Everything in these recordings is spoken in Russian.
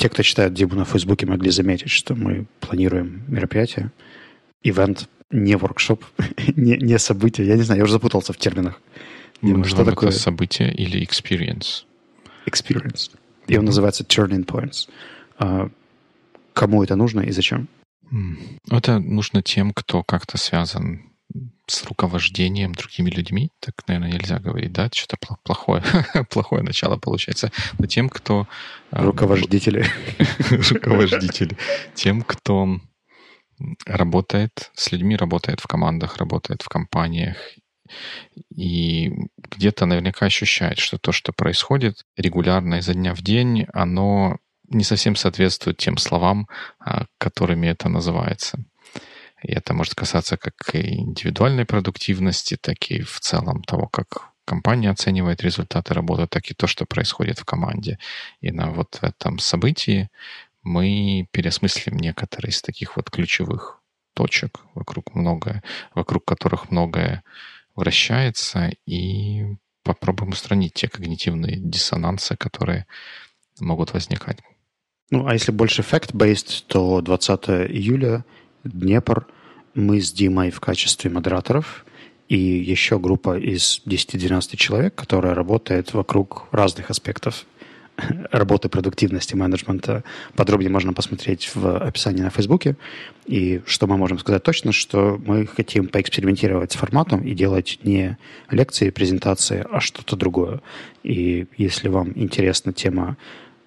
те, кто читает Дибу на Фейсбуке, могли заметить, что мы планируем мероприятие, ивент, не воркшоп, не, не событие. Я не знаю, я уже запутался в терминах. Дима, что такое событие или experience? Experience. И он называется Turning Points. А, кому это нужно и зачем? Это нужно тем, кто как-то связан с руковождением другими людьми, так, наверное, нельзя говорить, да, что-то плохое, плохое начало получается, но тем, кто... А, Руковождители. Руковождители. Тем, кто работает с людьми, работает в командах, работает в компаниях и где-то наверняка ощущает, что то, что происходит регулярно изо дня в день, оно не совсем соответствует тем словам, а, которыми это называется. И это может касаться как индивидуальной продуктивности, так и в целом того, как компания оценивает результаты работы, так и то, что происходит в команде. И на вот этом событии мы переосмыслим некоторые из таких вот ключевых точек, вокруг многое, вокруг которых многое вращается, и попробуем устранить те когнитивные диссонансы, которые могут возникать. Ну, а если больше fact-based, то 20 июля – Днепр, мы с Димой в качестве модераторов и еще группа из 10-12 человек, которая работает вокруг разных аспектов работы продуктивности менеджмента. Подробнее можно посмотреть в описании на Фейсбуке. И что мы можем сказать точно, что мы хотим поэкспериментировать с форматом и делать не лекции, презентации, а что-то другое. И если вам интересна тема,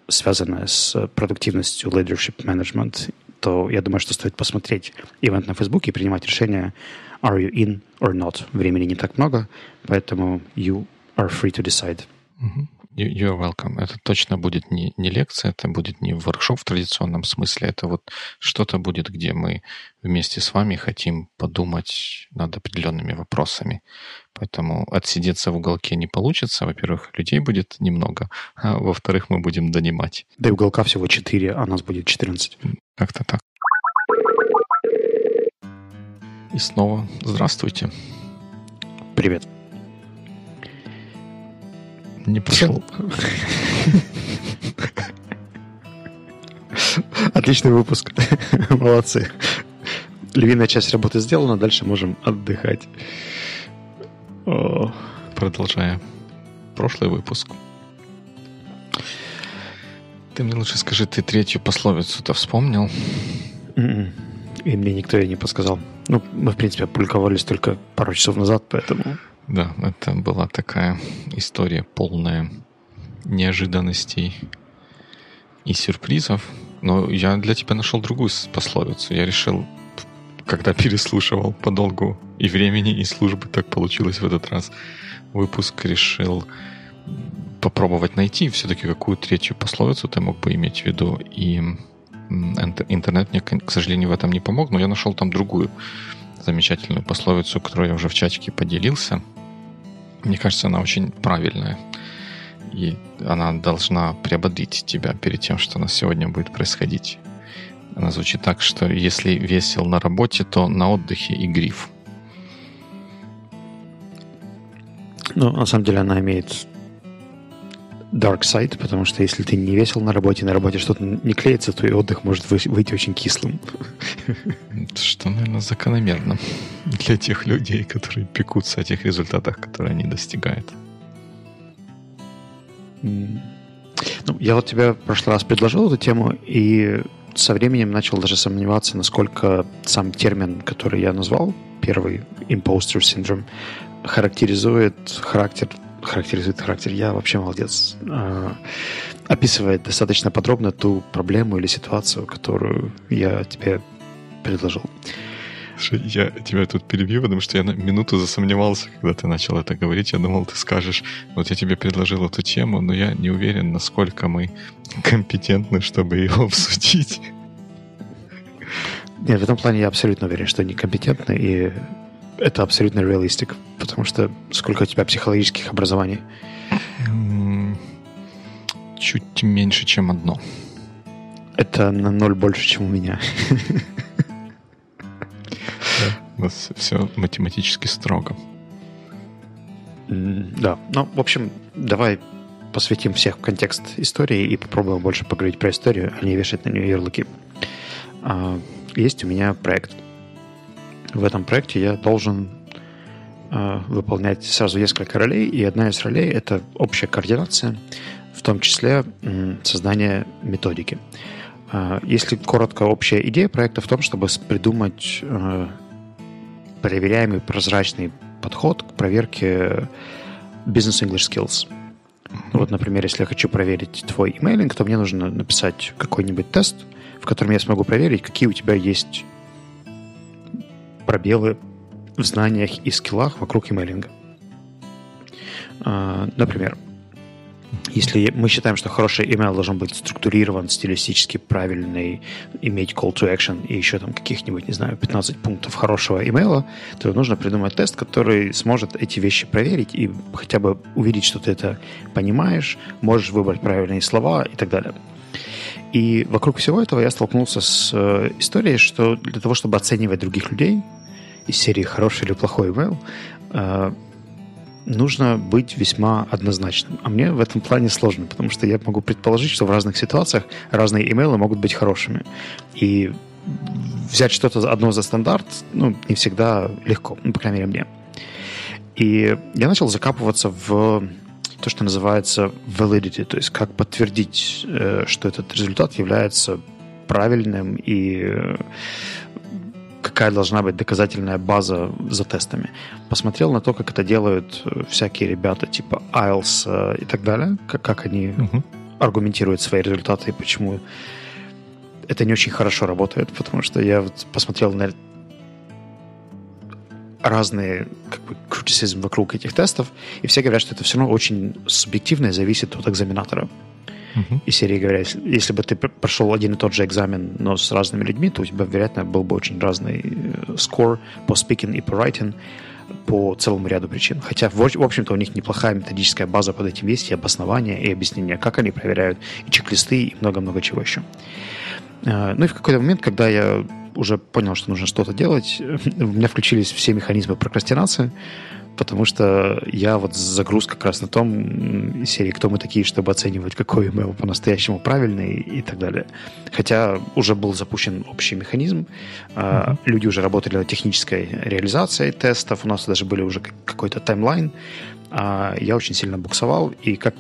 связанная с продуктивностью leadership management то я думаю, что стоит посмотреть ивент на Фейсбуке и принимать решение, are you in or not. Времени не так много, поэтому you are free to decide. You're welcome. Это точно будет не, не лекция, это будет не воркшоп в традиционном смысле, это вот что-то будет, где мы вместе с вами хотим подумать над определенными вопросами. Поэтому отсидеться в уголке не получится. Во-первых, людей будет немного, а во-вторых, мы будем донимать. Да и уголка всего 4, а нас будет 14. Как-то так. И снова здравствуйте. Привет. Не пошел. Отличный выпуск. Молодцы. Львиная часть работы сделана, дальше можем отдыхать. Продолжая прошлый выпуск. Ты мне лучше скажи, ты третью пословицу-то вспомнил? М-м. И мне никто ее не подсказал. Ну, мы, в принципе, опубликовались только пару часов назад, поэтому... Да, это была такая история полная неожиданностей и сюрпризов. Но я для тебя нашел другую пословицу. Я решил, когда переслушивал по долгу и времени, и службы, так получилось в этот раз, выпуск решил попробовать найти все-таки какую третью пословицу ты мог бы иметь в виду. И интернет мне, к сожалению, в этом не помог, но я нашел там другую замечательную пословицу, которую я уже в чатике поделился. Мне кажется, она очень правильная. И она должна приободрить тебя перед тем, что нас сегодня будет происходить. Она звучит так, что если весел на работе, то на отдыхе и гриф. Ну, на самом деле она имеет dark side, потому что если ты не весел на работе, на работе что-то не клеится, то и отдых может выйти очень кислым. Что, наверное, закономерно для тех людей, которые пекутся о тех результатах, которые они достигают. Ну, я вот тебе в прошлый раз предложил эту тему, и со временем начал даже сомневаться, насколько сам термин, который я назвал, первый imposter syndrome, характеризует характер характеризует характер. Я вообще молодец. А, описывает достаточно подробно ту проблему или ситуацию, которую я тебе предложил. Я тебя тут перебью, потому что я на минуту засомневался, когда ты начал это говорить. Я думал, ты скажешь, вот я тебе предложил эту тему, но я не уверен, насколько мы компетентны, чтобы ее обсудить. Нет, в этом плане я абсолютно уверен, что некомпетентны, и это абсолютно реалистик, потому что сколько у тебя психологических образований? Чуть меньше, чем одно. Это на ноль больше, чем у меня. У нас все математически строго. Да. Ну, в общем, давай посвятим всех в контекст истории и попробуем больше поговорить про историю, а не вешать на нее ярлыки. А, есть у меня проект. В этом проекте я должен а, выполнять сразу несколько ролей, и одна из ролей — это общая координация, в том числе создание методики. А, если коротко, общая идея проекта в том, чтобы придумать проверяемый прозрачный подход к проверке Business English Skills. Вот, например, если я хочу проверить твой имейлинг, то мне нужно написать какой-нибудь тест, в котором я смогу проверить, какие у тебя есть пробелы в знаниях и скиллах вокруг имейлинга. А, например, если мы считаем, что хороший email должен быть структурирован, стилистически правильный, иметь call to action и еще там каких-нибудь, не знаю, 15 пунктов хорошего имейла, то нужно придумать тест, который сможет эти вещи проверить и хотя бы увидеть, что ты это понимаешь, можешь выбрать правильные слова и так далее. И вокруг всего этого я столкнулся с э, историей, что для того, чтобы оценивать других людей из серии «хороший или плохой email», э, нужно быть весьма однозначным. А мне в этом плане сложно, потому что я могу предположить, что в разных ситуациях разные имейлы могут быть хорошими. И взять что-то одно за стандарт, ну, не всегда легко, ну, по крайней мере, мне. И я начал закапываться в то, что называется validity, то есть как подтвердить, э, что этот результат является правильным и какая должна быть доказательная база за тестами. Посмотрел на то, как это делают э, всякие ребята типа IELTS э, и так далее, как, как они uh-huh. аргументируют свои результаты и почему это не очень хорошо работает, потому что я вот посмотрел на разные как бы, критицизм вокруг этих тестов, и все говорят, что это все равно очень субъективно и зависит от экзаменатора. Uh-huh. И серии говоря, если, бы ты прошел один и тот же экзамен, но с разными людьми, то у тебя, вероятно, был бы очень разный скор э, по speaking и по writing по целому ряду причин. Хотя, в, общем-то, у них неплохая методическая база под этим есть, и обоснования, и объяснения, как они проверяют, и чек-листы, и много-много чего еще. Э, ну и в какой-то момент, когда я уже понял, что нужно что-то делать, у меня включились все механизмы прокрастинации, потому что я вот загруз как раз на том серии, кто мы такие, чтобы оценивать, какой email по-настоящему правильный и так далее. Хотя уже был запущен общий механизм, mm-hmm. люди уже работали над технической реализацией тестов, у нас даже были уже какой-то таймлайн, а я очень сильно буксовал, и как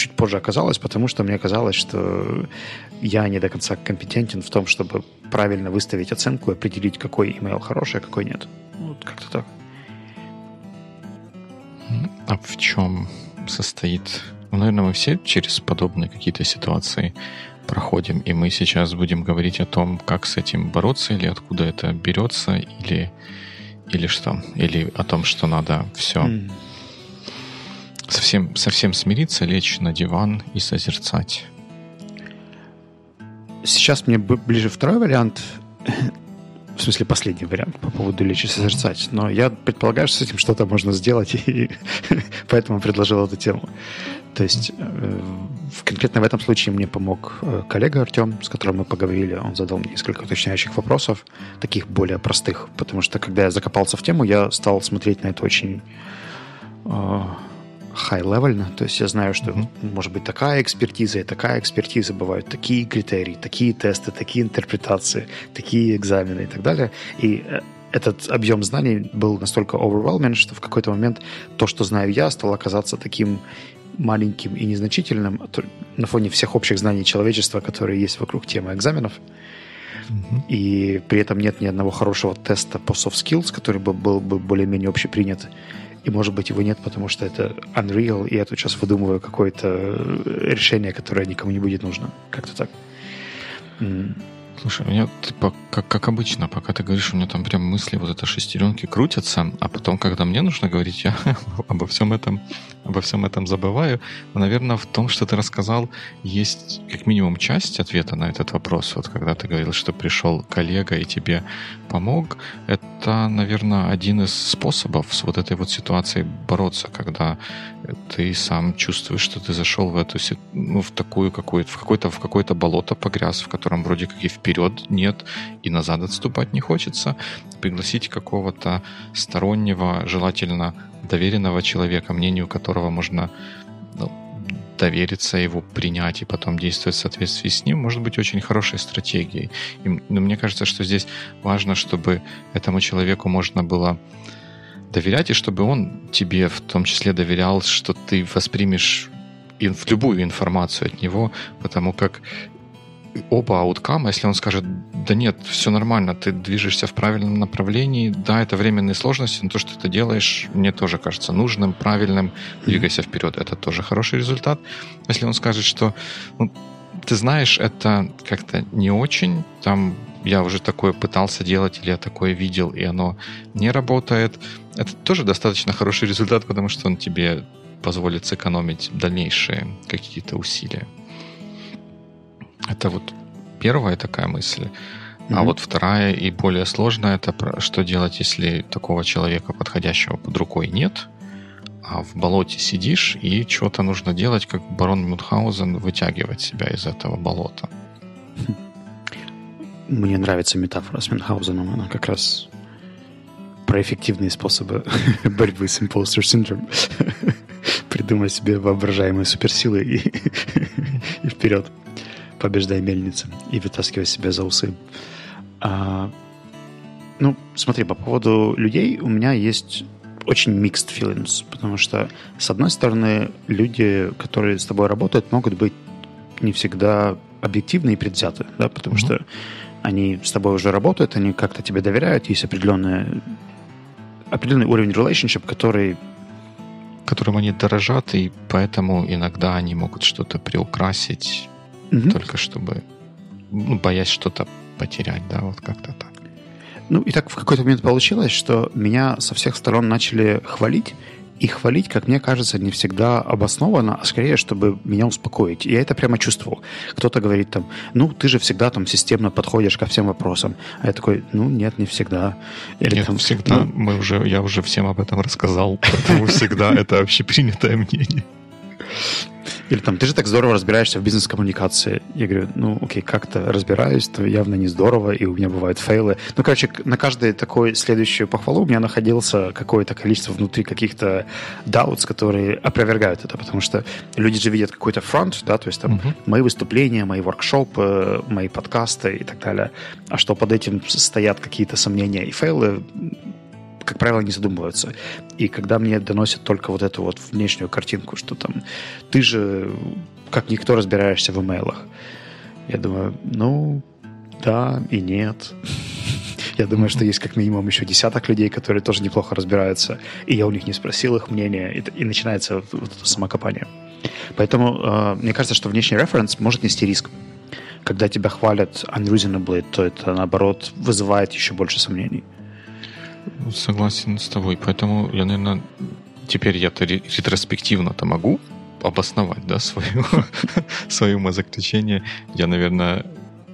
чуть позже оказалось, потому что мне казалось, что я не до конца компетентен в том, чтобы правильно выставить оценку и определить, какой email хороший, а какой нет. Вот как-то так. А в чем состоит... Ну, наверное, мы все через подобные какие-то ситуации проходим, и мы сейчас будем говорить о том, как с этим бороться, или откуда это берется, или, или что, или о том, что надо все mm. Совсем, совсем смириться, лечь на диван и созерцать. Сейчас мне ближе второй вариант в смысле последний вариант по поводу лечь и созерцать. Но я предполагаю, что с этим что-то можно сделать, и поэтому предложил эту тему. То есть э, конкретно в этом случае мне помог э, коллега Артем, с которым мы поговорили. Он задал мне несколько уточняющих вопросов, таких более простых, потому что когда я закопался в тему, я стал смотреть на это очень э, high-level, то есть я знаю, что mm-hmm. может быть такая экспертиза и такая экспертиза, бывают такие критерии, такие тесты, такие интерпретации, такие экзамены и так далее. И э, этот объем знаний был настолько overwhelming, что в какой-то момент то, что знаю я, стало оказаться таким маленьким и незначительным на фоне всех общих знаний человечества, которые есть вокруг темы экзаменов. Mm-hmm. И при этом нет ни одного хорошего теста по soft skills, который бы был бы более-менее общепринят и, может быть, его нет, потому что это Unreal, и я тут сейчас выдумываю какое-то э, решение, которое никому не будет нужно. Как-то так. Слушай, у меня, типа, как, как обычно, пока ты говоришь, у меня там прям мысли, вот это шестеренки крутятся, а потом, когда мне нужно говорить, я обо всем этом, обо всем этом забываю. Но, наверное, в том, что ты рассказал, есть как минимум часть ответа на этот вопрос. Вот когда ты говорил, что пришел коллега и тебе помог, это, наверное, один из способов с вот этой вот ситуацией бороться, когда ты сам чувствуешь, что ты зашел в эту ну, в такую какую-то в какое-то в какое-то болото погряз, в котором вроде как и вперед нет, и назад отступать не хочется. Пригласить какого-то стороннего, желательно доверенного человека, мнению которого можно ну, довериться его принять и потом действовать в соответствии с ним, может быть очень хорошей стратегией. И, но мне кажется, что здесь важно, чтобы этому человеку можно было доверять, и чтобы он тебе в том числе доверял, что ты воспримешь в любую информацию от него, потому как оба ауткама, если он скажет, да нет, все нормально, ты движешься в правильном направлении, да, это временные сложности, но то, что ты делаешь, мне тоже кажется нужным, правильным, двигайся вперед, это тоже хороший результат. Если он скажет, что ну, ты знаешь, это как-то не очень, там я уже такое пытался делать, или я такое видел, и оно не работает, это тоже достаточно хороший результат, потому что он тебе позволит сэкономить дальнейшие какие-то усилия. Это вот первая такая мысль. Mm-hmm. А вот вторая и более сложная, это что делать, если такого человека подходящего под рукой нет, а в болоте сидишь, и что-то нужно делать, как барон Мюнхгаузен, вытягивать себя из этого болота. Мне нравится метафора с Мюнхгаузеном. Она как раз про эффективные способы борьбы с импостер синдром. Придумать себе воображаемые суперсилы и, и вперед побеждай мельницы и вытаскивай себя за усы. А, ну, смотри, по поводу людей у меня есть очень mixed feelings, потому что, с одной стороны, люди, которые с тобой работают, могут быть не всегда объективны и предвзяты, да, потому mm-hmm. что они с тобой уже работают, они как-то тебе доверяют, есть определенная, определенный уровень relationship, который которым они дорожат, и поэтому иногда они могут что-то приукрасить, угу. только чтобы, ну, боясь что-то потерять, да, вот как-то так. Ну, и так в какой-то момент получилось, что меня со всех сторон начали хвалить, и хвалить, как мне кажется, не всегда обоснованно, а скорее, чтобы меня успокоить. Я это прямо чувствовал. Кто-то говорит там, ну, ты же всегда там системно подходишь ко всем вопросам. А я такой, ну, нет, не всегда. Или нет, там, всегда. Ну, мы уже, я уже всем об этом рассказал, потому всегда это общепринятое мнение. Или там, ты же так здорово разбираешься в бизнес-коммуникации. Я говорю, ну, окей, как-то разбираюсь, то явно не здорово, и у меня бывают фейлы. Ну, короче, на каждой такой следующую похвалу у меня находился какое-то количество внутри каких-то doubts, которые опровергают это, потому что люди же видят какой-то фронт, да, то есть там uh-huh. мои выступления, мои воркшопы, мои подкасты и так далее. А что под этим стоят какие-то сомнения и фейлы, как правило, не задумываются. И когда мне доносят только вот эту вот внешнюю картинку, что там ты же как никто разбираешься в имейлах, я думаю, ну, да и нет. Я думаю, что есть как минимум еще десяток людей, которые тоже неплохо разбираются, и я у них не спросил их мнения, и, и начинается вот это самокопание. Поэтому э, мне кажется, что внешний референс может нести риск. Когда тебя хвалят unreasonably, то это, наоборот, вызывает еще больше сомнений. Согласен с тобой. Поэтому я, наверное, теперь я-то ретроспективно-то могу обосновать, да, свое, свое умозаключение. Я, наверное,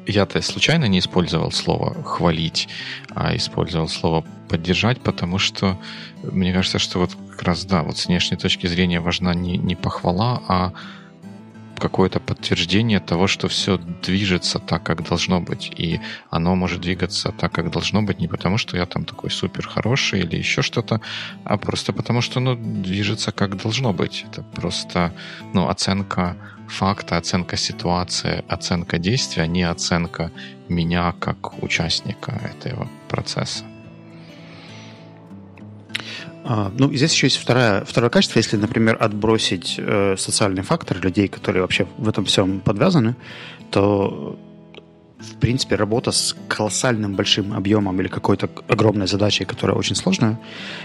я-то случайно не использовал слово «хвалить», а использовал слово «поддержать», потому что мне кажется, что вот как раз, да, вот с внешней точки зрения важна не, не похвала, а какое-то подтверждение того, что все движется так, как должно быть. И оно может двигаться так, как должно быть, не потому, что я там такой супер хороший или еще что-то, а просто потому, что оно движется как должно быть. Это просто ну, оценка факта, оценка ситуации, оценка действия, а не оценка меня как участника этого процесса. А, ну, здесь еще есть второе, второе качество. Если, например, отбросить э, социальный фактор людей, которые вообще в этом всем подвязаны, то, в принципе, работа с колоссальным большим объемом или какой-то огромной задачей, которая очень сложная,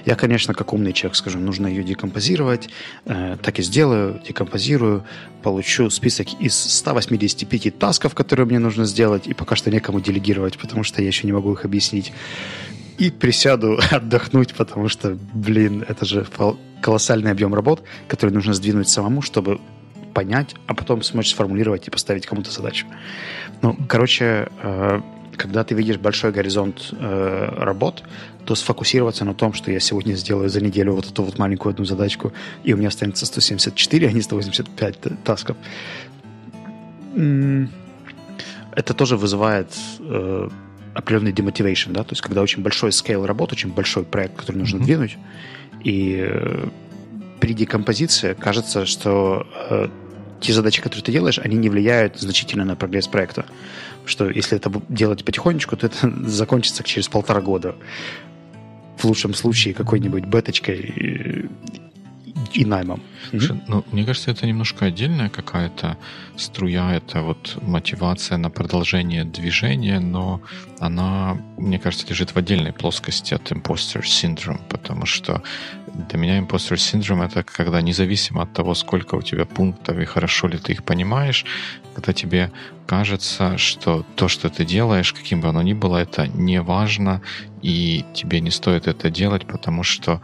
я, конечно, как умный человек скажу, нужно ее декомпозировать, э, так и сделаю, декомпозирую, получу список из 185 тасков, которые мне нужно сделать, и пока что некому делегировать, потому что я еще не могу их объяснить и присяду отдохнуть, потому что, блин, это же колоссальный объем работ, который нужно сдвинуть самому, чтобы понять, а потом смочь сформулировать и поставить кому-то задачу. Ну, короче, э, когда ты видишь большой горизонт э, работ, то сфокусироваться на том, что я сегодня сделаю за неделю вот эту вот маленькую одну задачку, и у меня останется 174, а не 185 тасков, это тоже вызывает э, определенный демотивейшн, да, то есть когда очень большой скейл работы, очень большой проект, который нужно mm-hmm. двинуть, и э, при декомпозиции кажется, что э, те задачи, которые ты делаешь, они не влияют значительно на прогресс проекта. Что если это делать потихонечку, то это закончится через полтора года. В лучшем случае какой-нибудь беточкой и наймом. Слушай, ну, мне кажется, это немножко отдельная какая-то струя, это вот мотивация на продолжение движения, но она, мне кажется, лежит в отдельной плоскости от imposter syndrome, потому что для меня imposter syndrome это когда независимо от того, сколько у тебя пунктов и хорошо ли ты их понимаешь, когда тебе кажется, что то, что ты делаешь, каким бы оно ни было, это не важно, и тебе не стоит это делать, потому что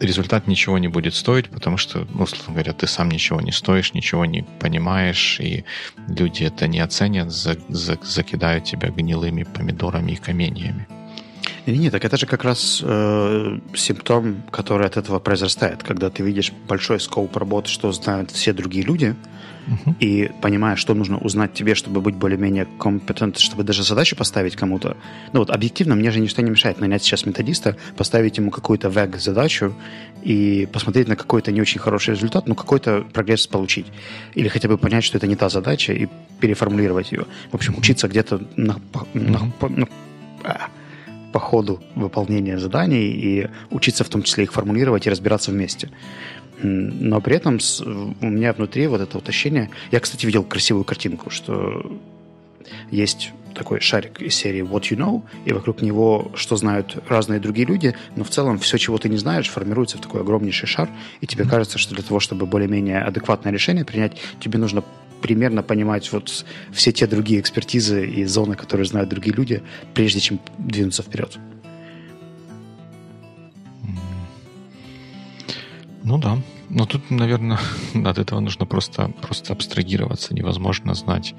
результат ничего не будет стоить, потому что, ну, условно говоря, ты сам ничего не стоишь, ничего не понимаешь, и люди это не оценят, за, за, закидают тебя гнилыми помидорами и каменьями. Нет, так это же как раз э, симптом, который от этого произрастает, когда ты видишь большой скоп работы, что знают все другие люди, и понимаешь, что нужно узнать тебе, чтобы быть более-менее компетент, чтобы даже задачу поставить кому-то. Ну вот объективно мне же ничто не мешает нанять сейчас методиста, поставить ему какую-то вег-задачу и посмотреть на какой-то не очень хороший результат, но какой-то прогресс получить. Или хотя бы понять, что это не та задача, и переформулировать ее. В общем, учиться где-то на, на, на, на, по ходу выполнения заданий и учиться в том числе их формулировать и разбираться вместе. Но при этом у меня внутри вот это вот ощущение... Я, кстати, видел красивую картинку, что есть такой шарик из серии What You Know, и вокруг него что знают разные другие люди, но в целом все, чего ты не знаешь, формируется в такой огромнейший шар, и тебе кажется, что для того, чтобы более-менее адекватное решение принять, тебе нужно примерно понимать вот все те другие экспертизы и зоны, которые знают другие люди, прежде чем двинуться вперед. Ну да. Но тут, наверное, от этого нужно просто, просто абстрагироваться. Невозможно знать,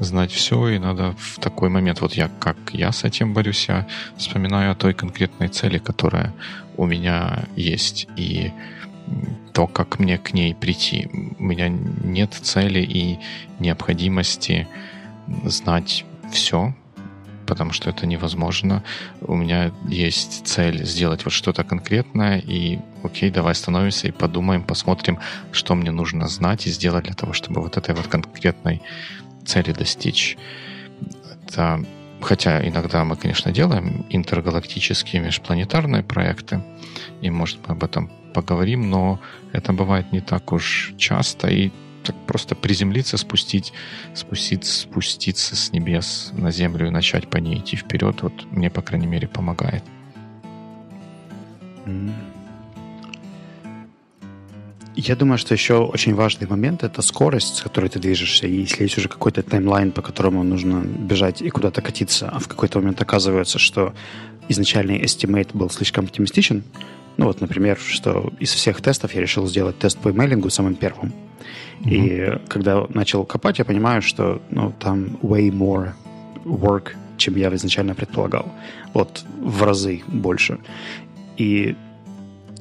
знать все, и надо в такой момент, вот я, как я с этим борюсь, я вспоминаю о той конкретной цели, которая у меня есть. И то, как мне к ней прийти. У меня нет цели и необходимости знать все, потому что это невозможно. У меня есть цель сделать вот что-то конкретное, и окей, давай остановимся и подумаем, посмотрим, что мне нужно знать и сделать для того, чтобы вот этой вот конкретной цели достичь. Это Хотя иногда мы, конечно, делаем интергалактические межпланетарные проекты, и, может, мы об этом поговорим, но это бывает не так уж часто, и так просто приземлиться, спустить, спуститься, спуститься с небес на землю и начать по ней идти вперед, вот мне, по крайней мере, помогает. Я думаю, что еще очень важный момент — это скорость, с которой ты движешься. И если есть уже какой-то таймлайн, по которому нужно бежать и куда-то катиться, а в какой-то момент оказывается, что изначальный estimate был слишком оптимистичен, ну вот, например, что из всех тестов я решил сделать тест по имейлингу самым первым. Mm-hmm. И когда начал копать, я понимаю, что ну, там way more work, чем я изначально предполагал. Вот в разы больше. И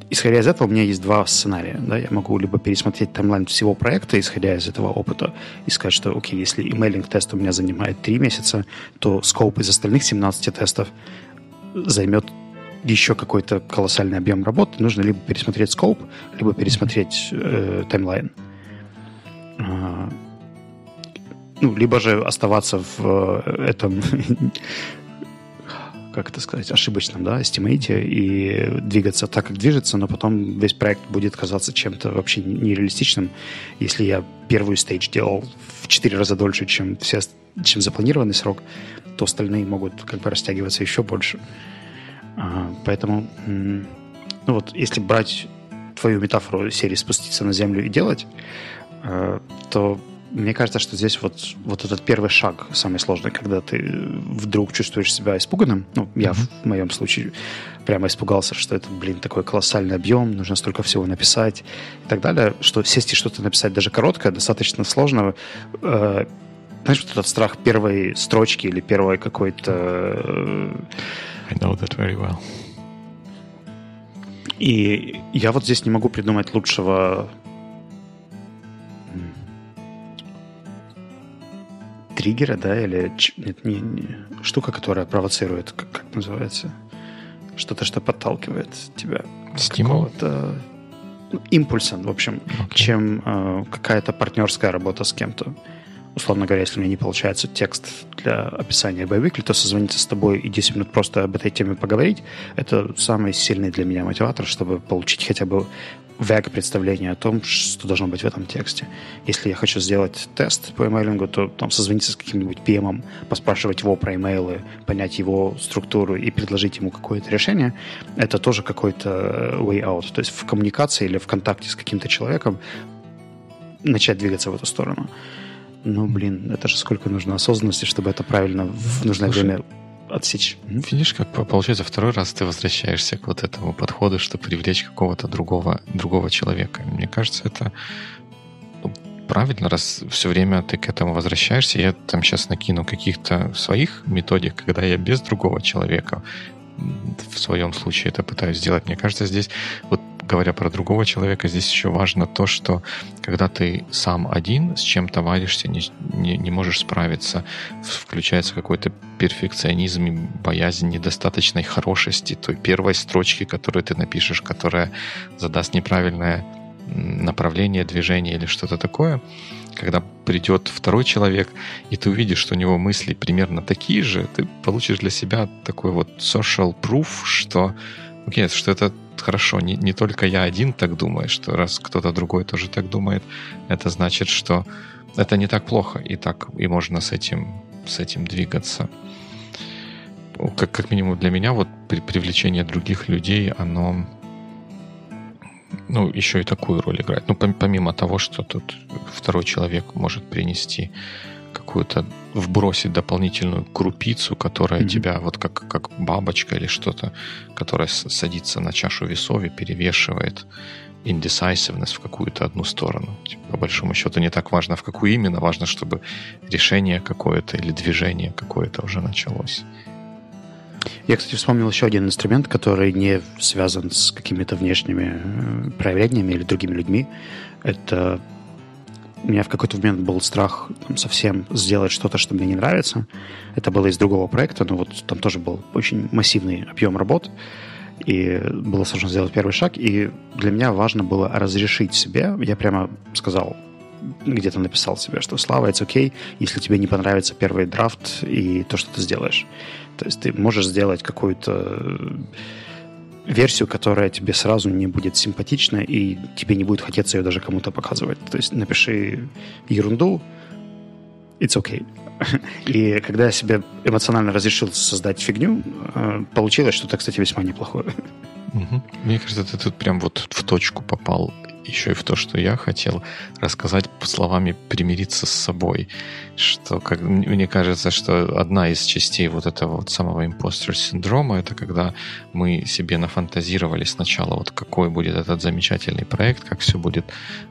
исходя из этого, у меня есть два сценария. Да? Я могу либо пересмотреть таймлайн всего проекта, исходя из этого опыта, и сказать, что, окей, если имейлинг-тест у меня занимает 3 месяца, то скоп из остальных 17 тестов займет еще какой-то колоссальный объем работы. Нужно либо пересмотреть скоп, либо пересмотреть э, таймлайн. А, ну, либо же оставаться в э, этом как это сказать, ошибочном, да, эстимейте и двигаться так, как движется, но потом весь проект будет казаться чем-то вообще нереалистичным. Если я первую стейдж делал в 4 раза дольше, чем, все, чем запланированный срок, то остальные могут как бы растягиваться еще больше. А, поэтому, ну вот, если брать твою метафору серии «Спуститься на землю и делать», э, то мне кажется, что здесь вот, вот этот первый шаг самый сложный, когда ты вдруг чувствуешь себя испуганным. Ну, я mm-hmm. в моем случае прямо испугался, что это, блин, такой колоссальный объем, нужно столько всего написать и так далее, что сесть и что-то написать даже короткое достаточно сложно. Э, знаешь, вот этот страх первой строчки или первой какой-то... Know that very well. И я вот здесь не могу придумать лучшего триггера, да, или нет, не, не, штука, которая провоцирует, как, как называется? Что-то, что подталкивает тебя. Стимул? импульсом, в общем, okay. чем э, какая-то партнерская работа с кем-то. Условно говоря, если у меня не получается текст для описания Biweekly, то созвониться с тобой и 10 минут просто об этой теме поговорить, это самый сильный для меня мотиватор, чтобы получить хотя бы вэг представление о том, что должно быть в этом тексте. Если я хочу сделать тест по имейлингу, то там созвониться с каким-нибудь PM, поспрашивать его про имейлы, понять его структуру и предложить ему какое-то решение, это тоже какой-то way out. То есть в коммуникации или в контакте с каким-то человеком начать двигаться в эту сторону. Ну, блин, это же сколько нужно осознанности, чтобы это правильно в нужное Слушай, время отсечь. Видишь, как получается, второй раз ты возвращаешься к вот этому подходу, чтобы привлечь какого-то другого, другого человека. Мне кажется, это ну, правильно, раз все время ты к этому возвращаешься. Я там сейчас накину каких-то своих методик, когда я без другого человека в своем случае это пытаюсь сделать. Мне кажется, здесь вот говоря про другого человека, здесь еще важно то, что когда ты сам один с чем-то варишься, не, не, не можешь справиться, включается какой-то перфекционизм и боязнь недостаточной хорошести той первой строчки, которую ты напишешь, которая задаст неправильное направление движения или что-то такое, когда придет второй человек, и ты увидишь, что у него мысли примерно такие же, ты получишь для себя такой вот social proof, что, okay, что это хорошо, не, не только я один так думаю, что раз кто-то другой тоже так думает, это значит, что это не так плохо, и так и можно с этим, с этим двигаться. Как, как минимум для меня вот при привлечение других людей, оно ну, еще и такую роль играет. Ну, помимо того, что тут второй человек может принести какую-то вбросить дополнительную крупицу, которая mm-hmm. тебя вот как, как бабочка или что-то, которая садится на чашу весов и перевешивает indecisiveness в какую-то одну сторону. Типа, по большому счету не так важно, в какую именно, важно, чтобы решение какое-то или движение какое-то уже началось. Я, кстати, вспомнил еще один инструмент, который не связан с какими-то внешними э, проявлениями или другими людьми. Это у меня в какой-то момент был страх там, совсем сделать что-то, что мне не нравится. Это было из другого проекта, но вот там тоже был очень массивный объем работ, и было сложно сделать первый шаг, и для меня важно было разрешить себе, я прямо сказал, где-то написал себе, что Слава, это окей, если тебе не понравится первый драфт и то, что ты сделаешь. То есть ты можешь сделать какую-то версию, которая тебе сразу не будет симпатична, и тебе не будет хотеться ее даже кому-то показывать. То есть напиши ерунду, it's okay. И когда я себе эмоционально разрешил создать фигню, э, получилось что-то, кстати, весьма неплохое. Мне кажется, ты тут прям вот в точку попал еще и в то, что я хотел рассказать словами примириться с собой. Что, как, мне кажется, что одна из частей вот этого вот самого импостер синдрома это когда мы себе нафантазировали сначала, вот какой будет этот замечательный проект, как все будет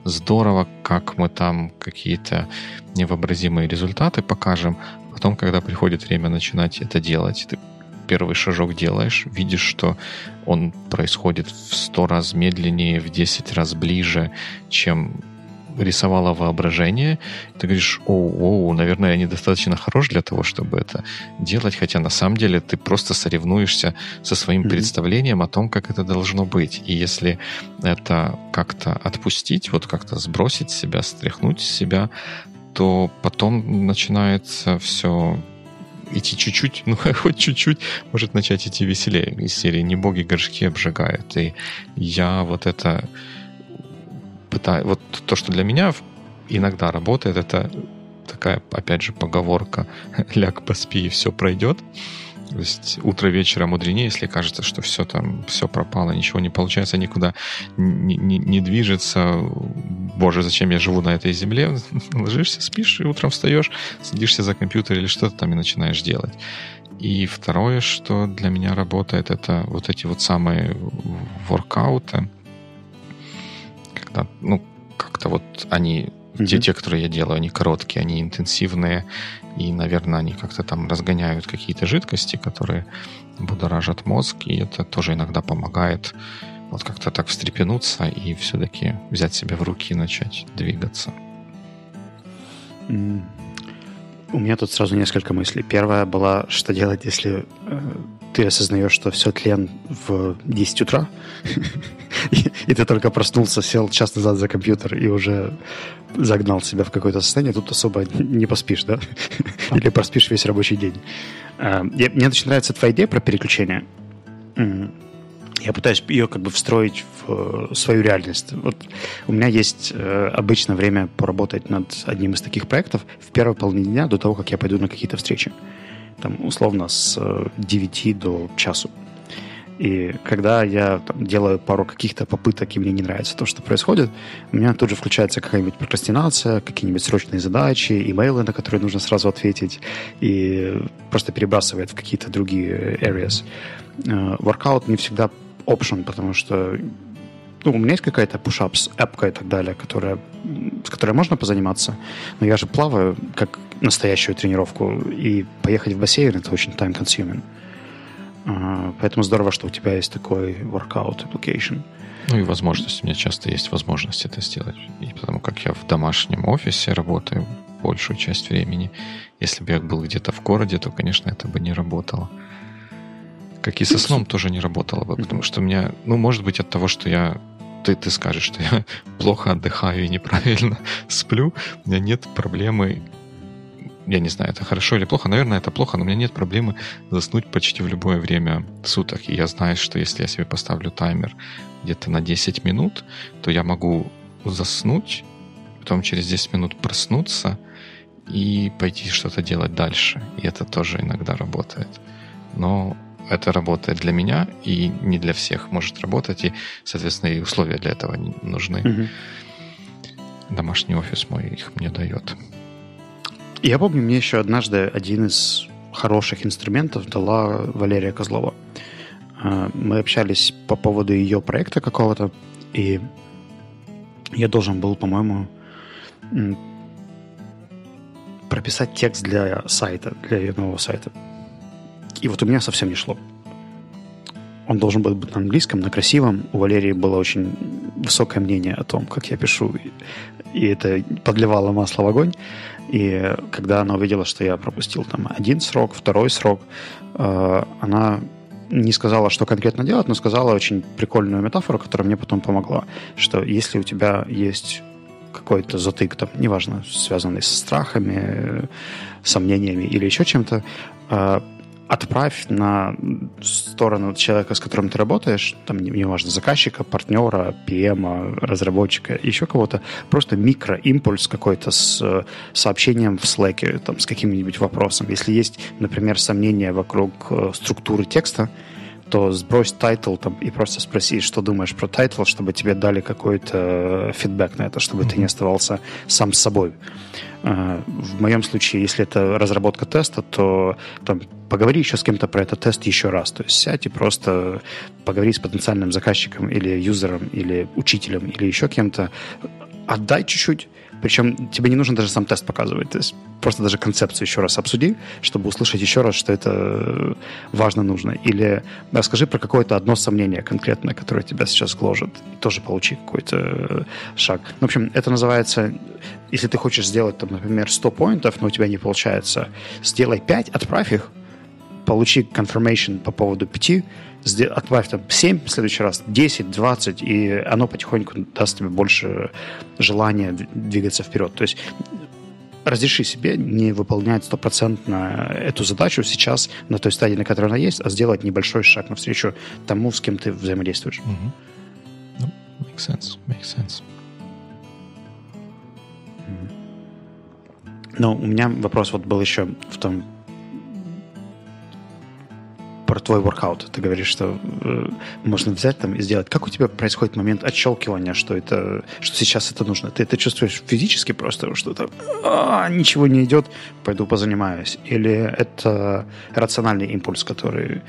здорово, как мы там какие-то невообразимые результаты покажем. Потом, когда приходит время начинать это делать, ты первый шажок делаешь, видишь, что он происходит в сто раз медленнее, в 10 раз ближе, чем рисовало воображение, ты говоришь, оу, оу, наверное, я недостаточно хорош для того, чтобы это делать, хотя на самом деле ты просто соревнуешься со своим mm-hmm. представлением о том, как это должно быть. И если это как-то отпустить, вот как-то сбросить себя, стряхнуть себя, то потом начинается все идти чуть-чуть, ну хоть чуть-чуть, может начать идти веселее. Из серии «Не боги горшки обжигают». И я вот это пытаю... Вот то, что для меня иногда работает, это такая, опять же, поговорка «ляг, поспи, и все пройдет». То есть утро вечера мудренее, если кажется, что все там, все пропало, ничего не получается, никуда не, не, не движется. Боже, зачем я живу на этой земле? Ложишься, спишь, и утром встаешь, садишься за компьютер или что-то там и начинаешь делать. И второе, что для меня работает, это вот эти вот самые воркауты, когда, ну, как-то вот они Mm-hmm. Те, те, которые я делаю, они короткие, они интенсивные, и, наверное, они как-то там разгоняют какие-то жидкости, которые будоражат мозг, и это тоже иногда помогает вот как-то так встрепенуться и все-таки взять себя в руки и начать двигаться. У меня тут сразу несколько мыслей. Первая была, что делать, если э, ты осознаешь, что все тлен в 10 утра, и, ты только проснулся, сел час назад за компьютер и уже загнал себя в какое-то состояние, тут особо не поспишь, да? Или проспишь весь рабочий день. А, мне очень нравится твоя идея про переключение. Я пытаюсь ее как бы встроить в э, свою реальность. Вот у меня есть э, обычно время поработать над одним из таких проектов в первой половине дня до того, как я пойду на какие-то встречи. Там, условно, с 9 э, до часу. И когда я там, делаю пару каких-то попыток, и мне не нравится то, что происходит, у меня тут же включается какая-нибудь прокрастинация, какие-нибудь срочные задачи, имейлы, на которые нужно сразу ответить, и просто перебрасывает в какие-то другие areas. Воркаут не всегда option, потому что ну, у меня есть какая-то push-ups, эпка и так далее, которая, с которой можно позаниматься, но я же плаваю как настоящую тренировку, и поехать в бассейн это очень time-consuming. Uh, поэтому здорово, что у тебя есть такой workout application. Ну и возможность. У меня часто есть возможность это сделать. И потому как я в домашнем офисе работаю большую часть времени, если бы я был где-то в городе, то, конечно, это бы не работало. Как и со сном тоже не работало бы, потому что у меня, ну, может быть, от того, что я ты, ты скажешь, что я плохо отдыхаю и неправильно сплю, у меня нет проблемы я не знаю, это хорошо или плохо, наверное, это плохо, но у меня нет проблемы заснуть почти в любое время суток. И я знаю, что если я себе поставлю таймер где-то на 10 минут, то я могу заснуть, потом через 10 минут проснуться и пойти что-то делать дальше. И это тоже иногда работает. Но это работает для меня и не для всех может работать, и, соответственно, и условия для этого нужны. Угу. Домашний офис мой их мне дает. Я помню, мне еще однажды один из хороших инструментов дала Валерия Козлова. А, мы общались по поводу ее проекта какого-то, и я должен был, по-моему, прописать текст для сайта, для ее нового сайта. И вот у меня совсем не шло. Он должен был быть на английском, на красивом. У Валерии было очень высокое мнение о том, как я пишу. И это подливало масло в огонь. И когда она увидела, что я пропустил там один срок, второй срок, э, она не сказала, что конкретно делать, но сказала очень прикольную метафору, которая мне потом помогла, что если у тебя есть какой-то затык, там, неважно, связанный со страхами, сомнениями или еще чем-то, э, отправь на сторону человека, с которым ты работаешь, там, неважно, заказчика, партнера, PM, разработчика, еще кого-то, просто микроимпульс какой-то с э, сообщением в Slack, там, с каким-нибудь вопросом. Если есть, например, сомнения вокруг э, структуры текста, то сбрось title там, и просто спроси, что думаешь про title, чтобы тебе дали какой-то э, фидбэк на это, чтобы mm-hmm. ты не оставался сам с собой. Э, в моем случае, если это разработка теста, то там, поговори еще с кем-то про этот тест еще раз. То есть сядь и просто поговори с потенциальным заказчиком или юзером, или учителем, или еще кем-то. Отдай чуть-чуть причем тебе не нужно даже сам тест показывать. То есть просто даже концепцию еще раз обсуди, чтобы услышать еще раз, что это важно, нужно. Или расскажи про какое-то одно сомнение конкретное, которое тебя сейчас гложет. И тоже получи какой-то шаг. Ну, в общем, это называется, если ты хочешь сделать, там, например, 100 поинтов, но у тебя не получается, сделай 5, отправь их, получи confirmation по поводу 5, отправь там 7 в следующий раз, 10, 20, и оно потихоньку даст тебе больше желания двигаться вперед. То есть разреши себе не выполнять стопроцентно эту задачу сейчас на той стадии, на которой она есть, а сделать небольшой шаг навстречу тому, с кем ты взаимодействуешь. Mm-hmm. No, makes sense, makes sense. Но у меня вопрос вот был еще в том, про твой воркаут. Ты говоришь, что э, можно взять там и сделать. Как у тебя происходит момент отщелкивания, что это, что сейчас это нужно? Ты это чувствуешь физически просто, что то а, ничего не идет, пойду позанимаюсь? Или это рациональный импульс, который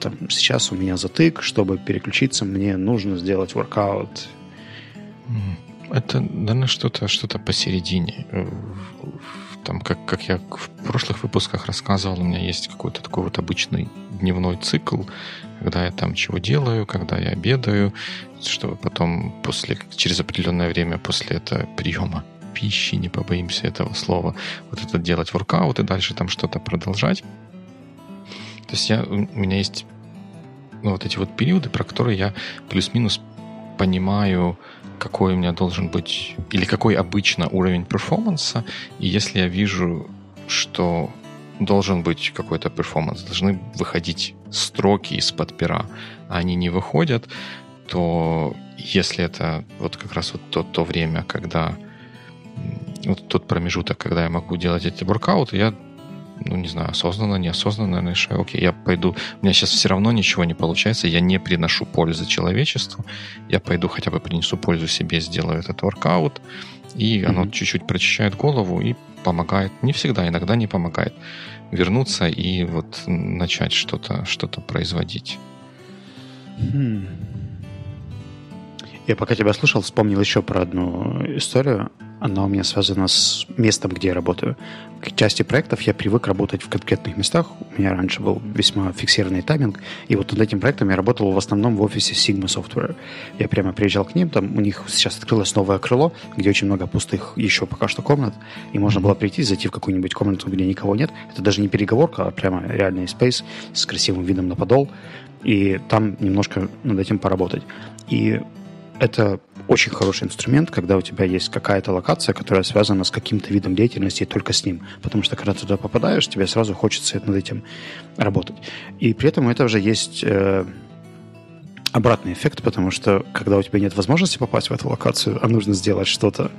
там, сейчас у меня затык, чтобы переключиться, мне нужно сделать воркаут? Это, наверное, что-то что посередине там, как, как я в прошлых выпусках рассказывал, у меня есть какой-то такой вот обычный дневной цикл, когда я там чего делаю, когда я обедаю, чтобы потом после, через определенное время после этого приема пищи, не побоимся этого слова, вот это делать воркаут и дальше там что-то продолжать. То есть я, у меня есть ну, вот эти вот периоды, про которые я плюс-минус понимаю, какой у меня должен быть, или какой обычно уровень перформанса, и если я вижу, что должен быть какой-то перформанс, должны выходить строки из-под пера, а они не выходят, то если это вот как раз вот то, то время, когда вот тот промежуток, когда я могу делать эти воркауты, я ну, не знаю, осознанно, неосознанно решаю, окей, я пойду, у меня сейчас все равно ничего не получается, я не приношу пользы человечеству, я пойду хотя бы принесу пользу себе, сделаю этот воркаут, и mm-hmm. оно чуть-чуть прочищает голову и помогает, не всегда, иногда не помогает, вернуться и вот начать что-то что производить. Hmm. Я пока тебя слушал, вспомнил еще про одну историю. Она у меня связана с местом, где я работаю. К части проектов я привык работать в конкретных местах. У меня раньше был весьма фиксированный тайминг. И вот над этим проектом я работал в основном в офисе Sigma Software. Я прямо приезжал к ним, там у них сейчас открылось новое крыло, где очень много пустых еще пока что комнат. И можно было прийти, зайти в какую-нибудь комнату, где никого нет. Это даже не переговорка, а прямо реальный space с красивым видом на подол. И там немножко над этим поработать. И это очень хороший инструмент, когда у тебя есть какая-то локация, которая связана с каким-то видом деятельности и только с ним. Потому что когда ты туда попадаешь, тебе сразу хочется над этим работать. И при этом у этого же есть э, обратный эффект, потому что когда у тебя нет возможности попасть в эту локацию, а нужно сделать что-то,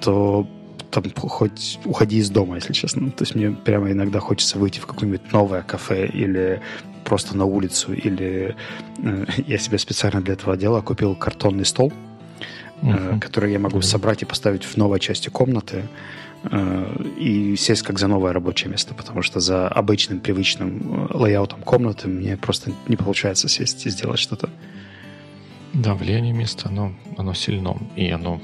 то там хоть уходи из дома, если честно. То есть мне прямо иногда хочется выйти в какое-нибудь новое кафе или просто на улицу, или э, я себе специально для этого дела купил картонный стол, uh-huh. который я могу uh-huh. собрать и поставить в новой части комнаты э, и сесть как за новое рабочее место, потому что за обычным привычным лейаутом комнаты мне просто не получается сесть и сделать что-то. Да, влияние места, оно, оно сильно, и оно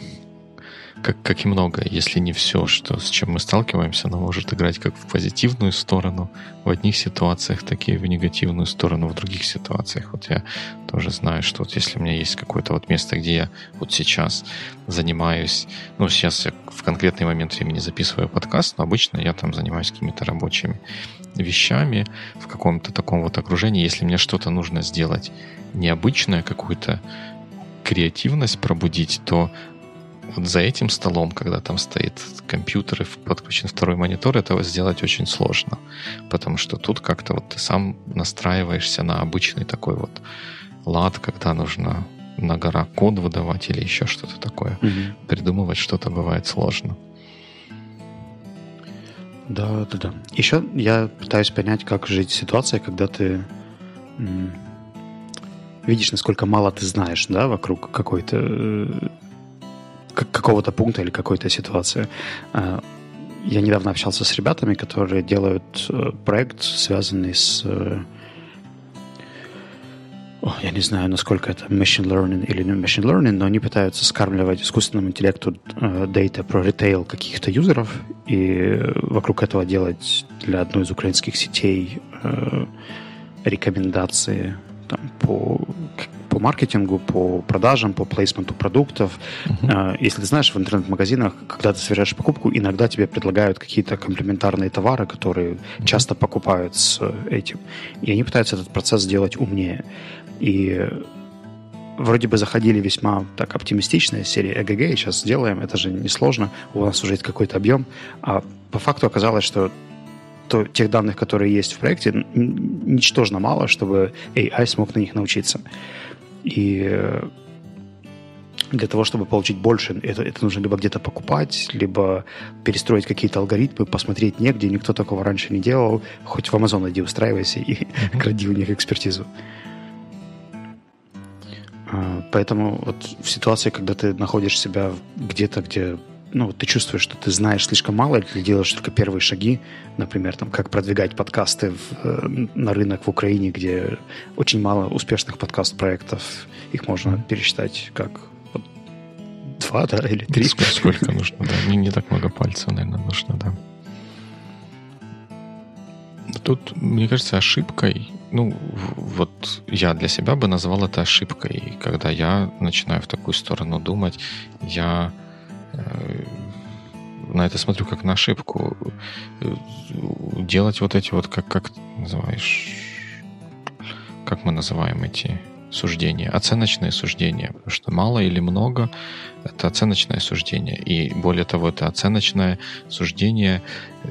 как, как и многое, если не все, что, с чем мы сталкиваемся, оно может играть как в позитивную сторону в одних ситуациях, так и в негативную сторону в других ситуациях. Вот я тоже знаю, что вот если у меня есть какое-то вот место, где я вот сейчас занимаюсь, ну, сейчас я в конкретный момент времени записываю подкаст, но обычно я там занимаюсь какими-то рабочими вещами в каком-то таком вот окружении. Если мне что-то нужно сделать необычное, какую-то креативность пробудить, то вот за этим столом, когда там стоит компьютер и подключен второй монитор, этого сделать очень сложно. Потому что тут как-то вот ты сам настраиваешься на обычный такой вот лад, когда нужно на гора код выдавать или еще что-то такое. Угу. Придумывать что-то бывает сложно. Да, да, да. Еще я пытаюсь понять, как жить в ситуации, когда ты видишь, насколько мало ты знаешь, да, вокруг какой-то э, какого-то пункта или какой-то ситуации. А, я недавно общался с ребятами, которые делают э, проект, связанный с... Э, я не знаю, насколько это machine learning или не machine learning, но они пытаются скармливать искусственному интеллекту дейта про ритейл каких-то юзеров и вокруг этого делать для одной из украинских сетей э, рекомендации там, по по маркетингу, по продажам, по плейсменту продуктов. Uh-huh. Если ты знаешь, в интернет-магазинах, когда ты совершаешь покупку, иногда тебе предлагают какие-то комплементарные товары, которые uh-huh. часто покупают с этим. И они пытаются этот процесс сделать умнее. И вроде бы заходили весьма так оптимистично из серии ЭГГ, сейчас сделаем, это же несложно, у нас уже есть какой-то объем, а по факту оказалось, что то, тех данных, которые есть в проекте, ничтожно мало, чтобы AI смог на них научиться. И э, для того, чтобы получить больше, это, это нужно либо где-то покупать, либо перестроить какие-то алгоритмы, посмотреть негде, никто такого раньше не делал. Хоть в Amazon иди устраивайся и mm-hmm. кради у них экспертизу. А, поэтому вот в ситуации, когда ты находишь себя где-то, где ну, ты чувствуешь, что ты знаешь слишком мало, или ты делаешь только первые шаги, например, там, как продвигать подкасты в, э, на рынок в Украине, где очень мало успешных подкаст-проектов, их можно mm-hmm. пересчитать как вот, два, да, или три. Сколько, сколько нужно, да, не, не так много пальцев, наверное, нужно, да. Тут, мне кажется, ошибкой, ну, вот я для себя бы назвал это ошибкой. Когда я начинаю в такую сторону думать, я Э, на это смотрю как на ошибку. Э, делать вот эти вот, как, как называешь, как мы называем эти суждения, оценочные суждения, потому что мало или много — это оценочное суждение. И более того, это оценочное суждение,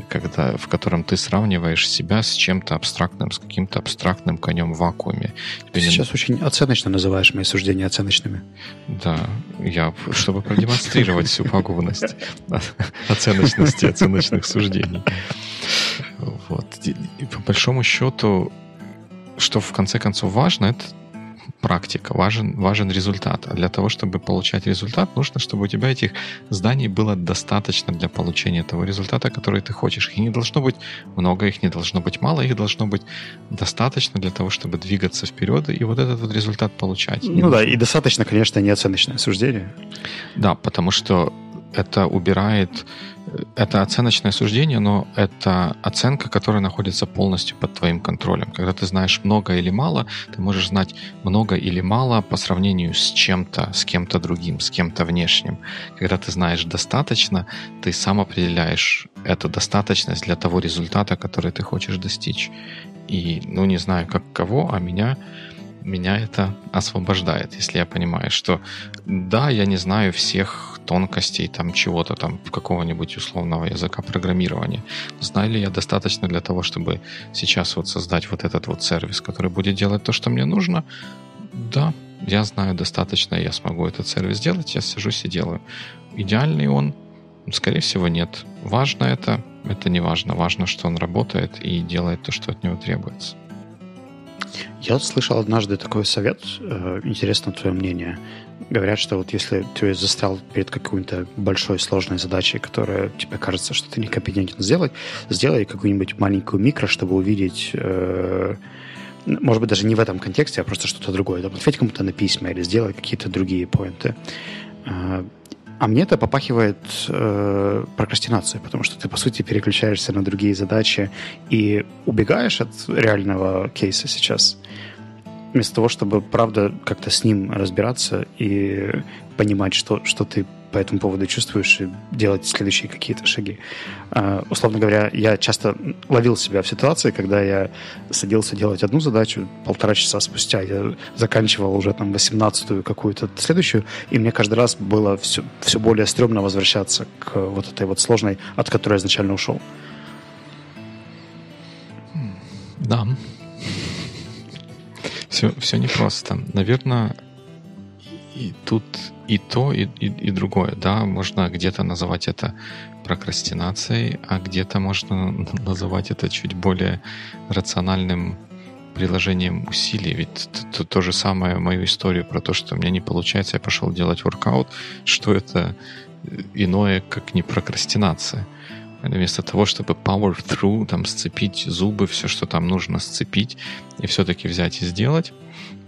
когда, в котором ты сравниваешь себя с чем-то абстрактным, с каким-то абстрактным конем в вакууме. Ты не... сейчас очень оценочно называешь мои суждения оценочными. Да, я, чтобы продемонстрировать всю пагубность оценочности оценочных суждений. Вот. И по большому счету, что в конце концов важно, это практика, важен, важен результат. А для того, чтобы получать результат, нужно, чтобы у тебя этих зданий было достаточно для получения того результата, который ты хочешь. Их не должно быть много, их не должно быть мало, их должно быть достаточно для того, чтобы двигаться вперед и вот этот вот результат получать. Ну да, и достаточно, конечно, неоценочное суждение. Да, потому что это убирает это оценочное суждение, но это оценка, которая находится полностью под твоим контролем. Когда ты знаешь много или мало, ты можешь знать много или мало по сравнению с чем-то, с кем-то другим, с кем-то внешним. Когда ты знаешь достаточно, ты сам определяешь эту достаточность для того результата, который ты хочешь достичь. И, ну, не знаю, как кого, а меня меня это освобождает, если я понимаю, что да, я не знаю всех тонкостей там чего-то там какого-нибудь условного языка программирования. Знаю ли я достаточно для того, чтобы сейчас вот создать вот этот вот сервис, который будет делать то, что мне нужно? Да, я знаю достаточно, я смогу этот сервис делать, я сижусь и делаю. Идеальный он? Скорее всего, нет. Важно это? Это не важно. Важно, что он работает и делает то, что от него требуется. Я слышал однажды такой совет, э, интересно твое мнение. Говорят, что вот если ты застрял перед какой-то большой сложной задачей, которая тебе кажется, что ты некомпетентен сделать, сделай какую-нибудь маленькую микро, чтобы увидеть э, может быть, даже не в этом контексте, а просто что-то другое. Там, ответь кому-то на письма или сделай какие-то другие поинты. А мне это попахивает э, прокрастинацией, потому что ты, по сути, переключаешься на другие задачи и убегаешь от реального кейса сейчас, вместо того, чтобы, правда, как-то с ним разбираться и понимать, что, что ты по этому поводу чувствуешь и делать следующие какие-то шаги. Uh, условно говоря, я часто ловил себя в ситуации, когда я садился делать одну задачу, полтора часа спустя я заканчивал уже там 18-ю какую-то следующую, и мне каждый раз было все, все более стрёмно возвращаться к вот этой вот сложной, от которой я изначально ушел. Да. Все, все непросто. Наверное, и тут и то, и, и, и другое. Да, можно где-то называть это прокрастинацией, а где-то можно называть это чуть более рациональным приложением усилий. Ведь то, то же самое мою историю про то, что у меня не получается, я пошел делать воркаут, что это иное, как не прокрастинация. Вместо того, чтобы power through, там, сцепить зубы, все, что там нужно сцепить, и все-таки взять и сделать,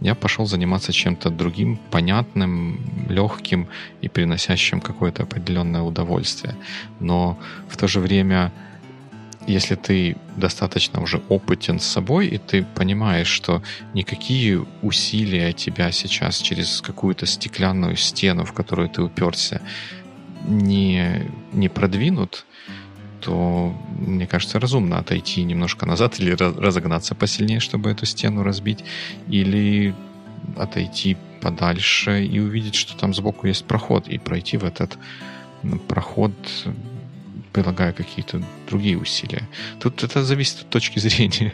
я пошел заниматься чем-то другим, понятным, легким и приносящим какое-то определенное удовольствие. Но в то же время, если ты достаточно уже опытен с собой, и ты понимаешь, что никакие усилия тебя сейчас через какую-то стеклянную стену, в которую ты уперся, не, не продвинут, то, мне кажется, разумно отойти немножко назад или разогнаться посильнее, чтобы эту стену разбить, или отойти подальше и увидеть, что там сбоку есть проход, и пройти в этот проход, прилагая какие-то другие усилия. Тут это зависит от точки зрения.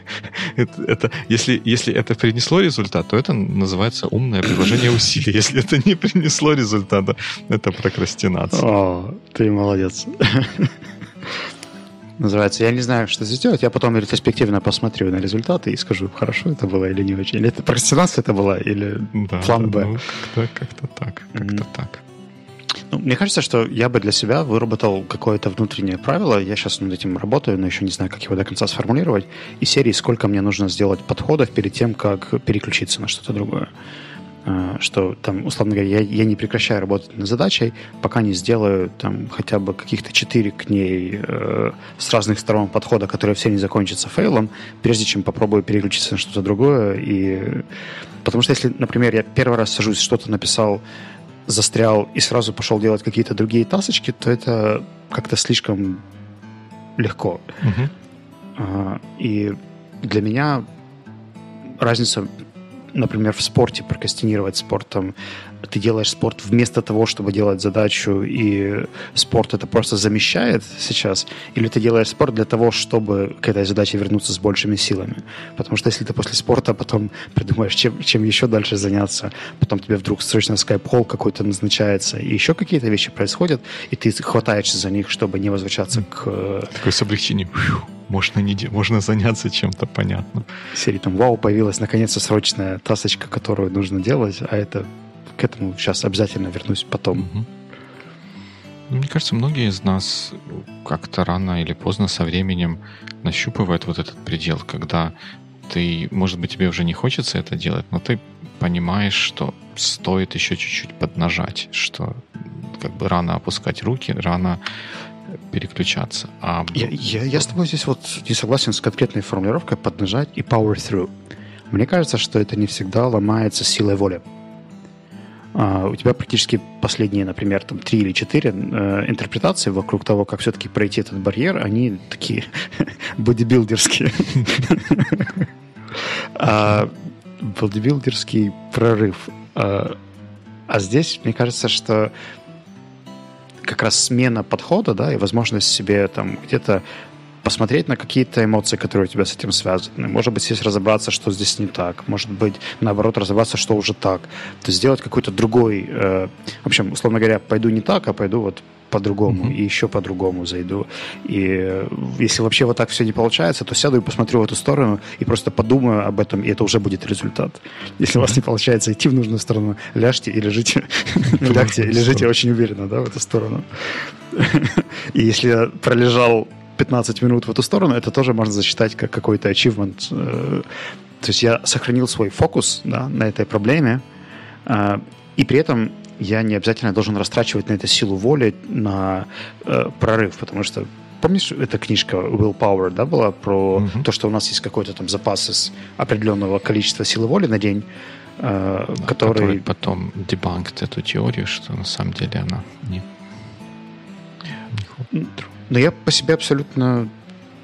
это, это, если, если это принесло результат, то это называется умное приложение усилий. Если это не принесло результата, это прокрастинация. О, ты молодец называется. Я не знаю, что здесь делать. Я потом ретроспективно посмотрю на результаты и скажу, хорошо это было или не очень. Или это прокрастинация это была, или да, план Б. Ну, как-то, как-то так. Как-то mm. так. Ну, мне кажется, что я бы для себя выработал какое-то внутреннее правило. Я сейчас над этим работаю, но еще не знаю, как его до конца сформулировать. И серии, сколько мне нужно сделать подходов перед тем, как переключиться на что-то другое. А, что там, условно говоря, я, я не прекращаю работать над задачей, пока не сделаю там хотя бы каких-то четыре к ней э, с разных сторон подхода, которые все не закончатся фейлом, прежде чем попробую переключиться на что-то другое. И... Потому что если, например, я первый раз сажусь, что-то написал, застрял и сразу пошел делать какие-то другие тасочки, то это как-то слишком легко. Uh-huh. И для меня разница например, в спорте прокрастинировать спортом, ты делаешь спорт вместо того, чтобы делать задачу, и спорт это просто замещает сейчас, или ты делаешь спорт для того, чтобы к этой задаче вернуться с большими силами. Потому что если ты после спорта потом придумаешь, чем, чем еще дальше заняться, потом тебе вдруг срочно скайп-холл какой-то назначается, и еще какие-то вещи происходят, и ты хватаешься за них, чтобы не возвращаться к... Э, Такое с облегчением. Можно, не, можно заняться чем-то понятным. Серии там, вау, появилась наконец-то срочная тасочка, которую нужно делать, а это к этому сейчас обязательно вернусь потом. Угу. Мне кажется, многие из нас как-то рано или поздно со временем нащупывают вот этот предел, когда ты, может быть, тебе уже не хочется это делать, но ты понимаешь, что стоит еще чуть-чуть поднажать, что как бы рано опускать руки, рано переключаться. А... Я, я, я с тобой здесь вот не согласен с конкретной формулировкой поднажать и power through. Мне кажется, что это не всегда ломается силой воли. У тебя практически последние, например, там три или четыре uh, интерпретации вокруг того, как все-таки пройти этот барьер, они такие бодибилдерские. А, бодибилдерский прорыв. А, а здесь, мне кажется, что как раз смена подхода, да, и возможность себе там где-то посмотреть на какие-то эмоции, которые у тебя с этим связаны. Может быть, здесь разобраться, что здесь не так. Может быть, наоборот, разобраться, что уже так. То есть сделать какой-то другой... Э, в общем, условно говоря, пойду не так, а пойду вот по-другому, mm-hmm. и еще по-другому зайду. И если вообще вот так все не получается, то сяду и посмотрю в эту сторону и просто подумаю об этом, и это уже будет результат. Если у вас не получается идти в нужную сторону, ляжьте и лежите, лягте и лежите очень уверенно, да, в эту сторону. И если я пролежал 15 минут в эту сторону, это тоже можно засчитать как какой-то achievement. Э, то есть я сохранил свой фокус да, на этой проблеме, э, и при этом я не обязательно должен растрачивать на это силу воли, на э, прорыв, потому что помнишь, эта книжка Willpower, да, была про угу. то, что у нас есть какой-то там запас из определенного количества силы воли на день, э, да, который... который потом дебанкт эту теорию, что на самом деле она не... не Но я по себе абсолютно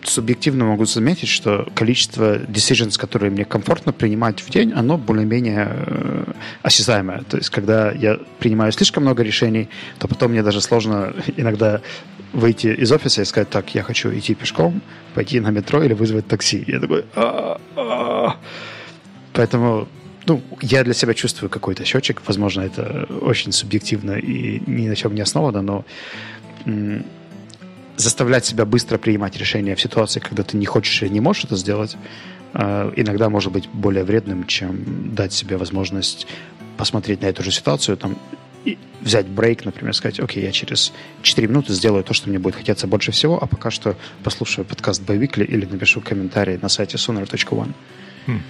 субъективно могу заметить, что количество decisions, которые мне комфортно принимать в день, оно более-менее э, осязаемое. То есть, когда я принимаю слишком много решений, то потом мне даже сложно иногда выйти из офиса и сказать, так, я хочу идти пешком, пойти на метро или вызвать такси. Я такой, А-а-а". поэтому ну, я для себя чувствую какой-то счетчик, возможно, это очень субъективно и ни на чем не основано, но заставлять себя быстро принимать решения в ситуации, когда ты не хочешь или не можешь это сделать, э, иногда может быть более вредным, чем дать себе возможность посмотреть на эту же ситуацию, там, и взять брейк, например, сказать, окей, я через 4 минуты сделаю то, что мне будет хотеться больше всего, а пока что послушаю подкаст Байвикли или напишу комментарий на сайте sooner.one. Хм.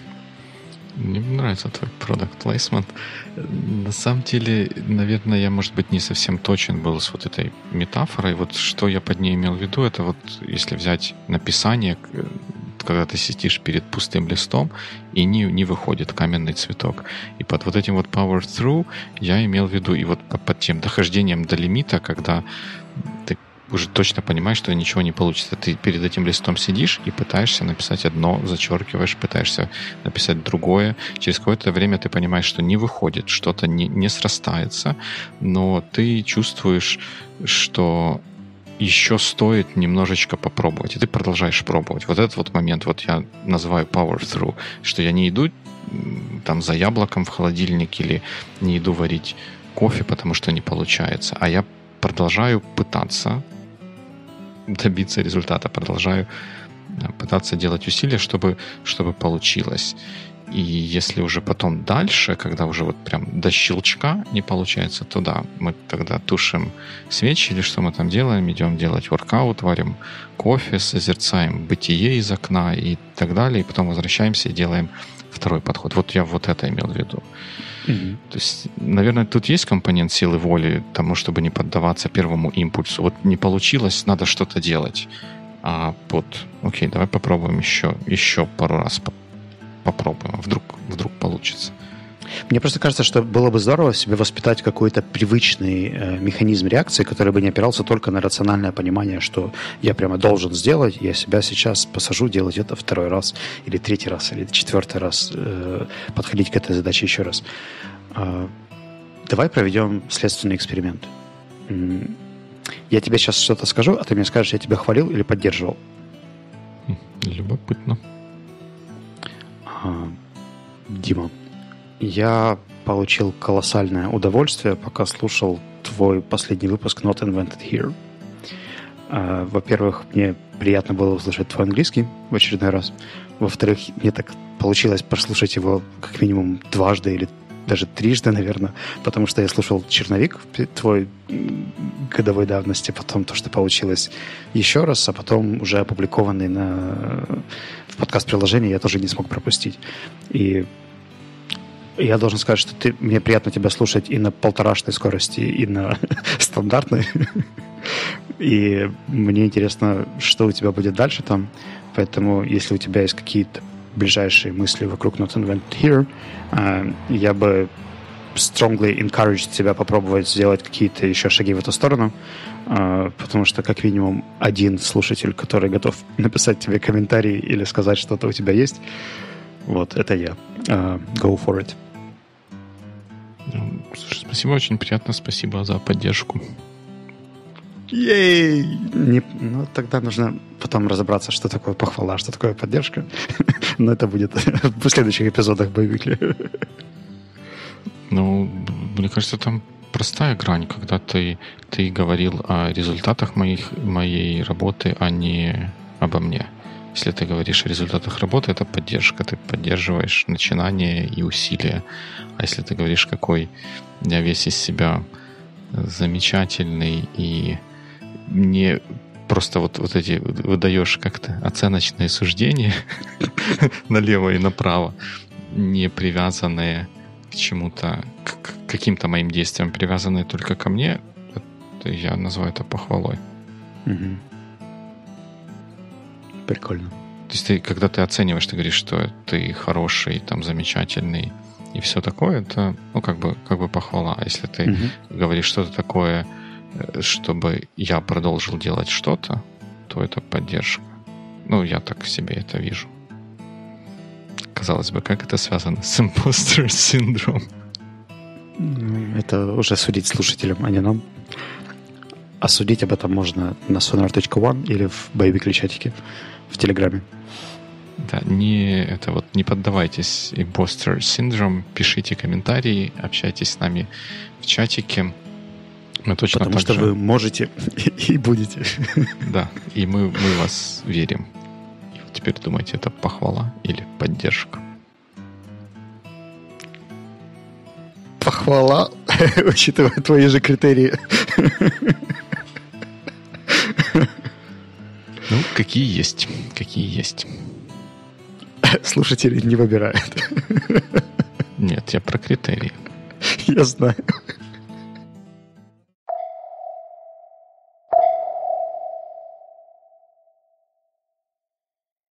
Мне нравится твой продукт placement. На самом деле, наверное, я, может быть, не совсем точен был с вот этой метафорой. Вот что я под ней имел в виду, это вот если взять написание, когда ты сидишь перед пустым листом, и не, не выходит каменный цветок. И под вот этим вот power through я имел в виду, и вот под тем дохождением до лимита, когда ты уже точно понимаешь, что ничего не получится. Ты перед этим листом сидишь и пытаешься написать одно, зачеркиваешь, пытаешься написать другое. Через какое-то время ты понимаешь, что не выходит, что-то не, не срастается, но ты чувствуешь, что еще стоит немножечко попробовать, и ты продолжаешь пробовать. Вот этот вот момент, вот я называю power through, что я не иду там за яблоком в холодильник или не иду варить кофе, потому что не получается, а я продолжаю пытаться добиться результата, продолжаю э, пытаться делать усилия, чтобы, чтобы получилось. И если уже потом дальше, когда уже вот прям до щелчка не получается, то да, мы тогда тушим свечи или что мы там делаем, идем делать воркаут, варим кофе, созерцаем бытие из окна и так далее, и потом возвращаемся и делаем второй подход. Вот я вот это имел в виду. Mm-hmm. То есть, наверное, тут есть компонент силы воли тому, чтобы не поддаваться первому импульсу. Вот не получилось, надо что-то делать. А вот, окей, давай попробуем еще, еще пару раз по- попробуем. Вдруг, вдруг получится. Мне просто кажется, что было бы здорово себе воспитать какой-то привычный э, механизм реакции, который бы не опирался только на рациональное понимание, что я прямо должен сделать, я себя сейчас посажу делать это второй раз, или третий раз, или четвертый раз, э, подходить к этой задаче еще раз. Э, давай проведем следственный эксперимент. Я тебе сейчас что-то скажу, а ты мне скажешь, я тебя хвалил или поддерживал. Любопытно. А, Дима, я получил колоссальное удовольствие, пока слушал твой последний выпуск Not Invented Here. А, во-первых, мне приятно было услышать твой английский в очередной раз. Во-вторых, мне так получилось прослушать его как минимум дважды или даже трижды, наверное, потому что я слушал черновик твой годовой давности, потом то, что получилось еще раз, а потом уже опубликованный на, в подкаст-приложении я тоже не смог пропустить. И я должен сказать, что ты, мне приятно тебя слушать и на полторашной скорости, и на стандартной. И мне интересно, что у тебя будет дальше там. Поэтому, если у тебя есть какие-то ближайшие мысли вокруг Not Invented Here, э, я бы strongly encourage тебя попробовать сделать какие-то еще шаги в эту сторону, э, потому что как минимум один слушатель, который готов написать тебе комментарий или сказать что-то у тебя есть, вот, это я. Uh, go for it. Слушай, спасибо, очень приятно. Спасибо за поддержку. Ей! Не, ну, тогда нужно потом разобраться, что такое похвала, что такое поддержка. Но это будет в следующих эпизодах боевикли. Ну, мне кажется, там простая грань, когда ты, ты говорил о результатах моих, моей работы, а не обо мне. Если ты говоришь о результатах работы, это поддержка. Ты поддерживаешь начинание и усилия. А если ты говоришь, какой я весь из себя замечательный и не просто вот, вот эти выдаешь как-то оценочные суждения налево и направо, не привязанные к чему-то, к каким-то моим действиям, привязанные только ко мне, я называю это похвалой. Прикольно. То есть ты, когда ты оцениваешь, ты говоришь, что ты хороший, там, замечательный и все такое, это, ну, как бы, как бы похвала. А если ты угу. говоришь что-то такое, Э, чтобы я продолжил делать что-то, то это поддержка. Ну, я так себе это вижу. Казалось бы, как это связано с импостер синдром? Это уже судить слушателям, а не нам. А судить об этом можно на sonar.one или в боевик чатике в Телеграме. Да, не, это вот, не поддавайтесь импостер синдром, пишите комментарии, общайтесь с нами в чатике. Мы точно Потому что же... вы можете и будете. Да, и мы, мы вас верим. И вот теперь думаете, это похвала или поддержка? Похвала, учитывая твои же критерии. Ну, какие есть, какие есть. Слушатели не выбирают. Нет, я про критерии. Я знаю.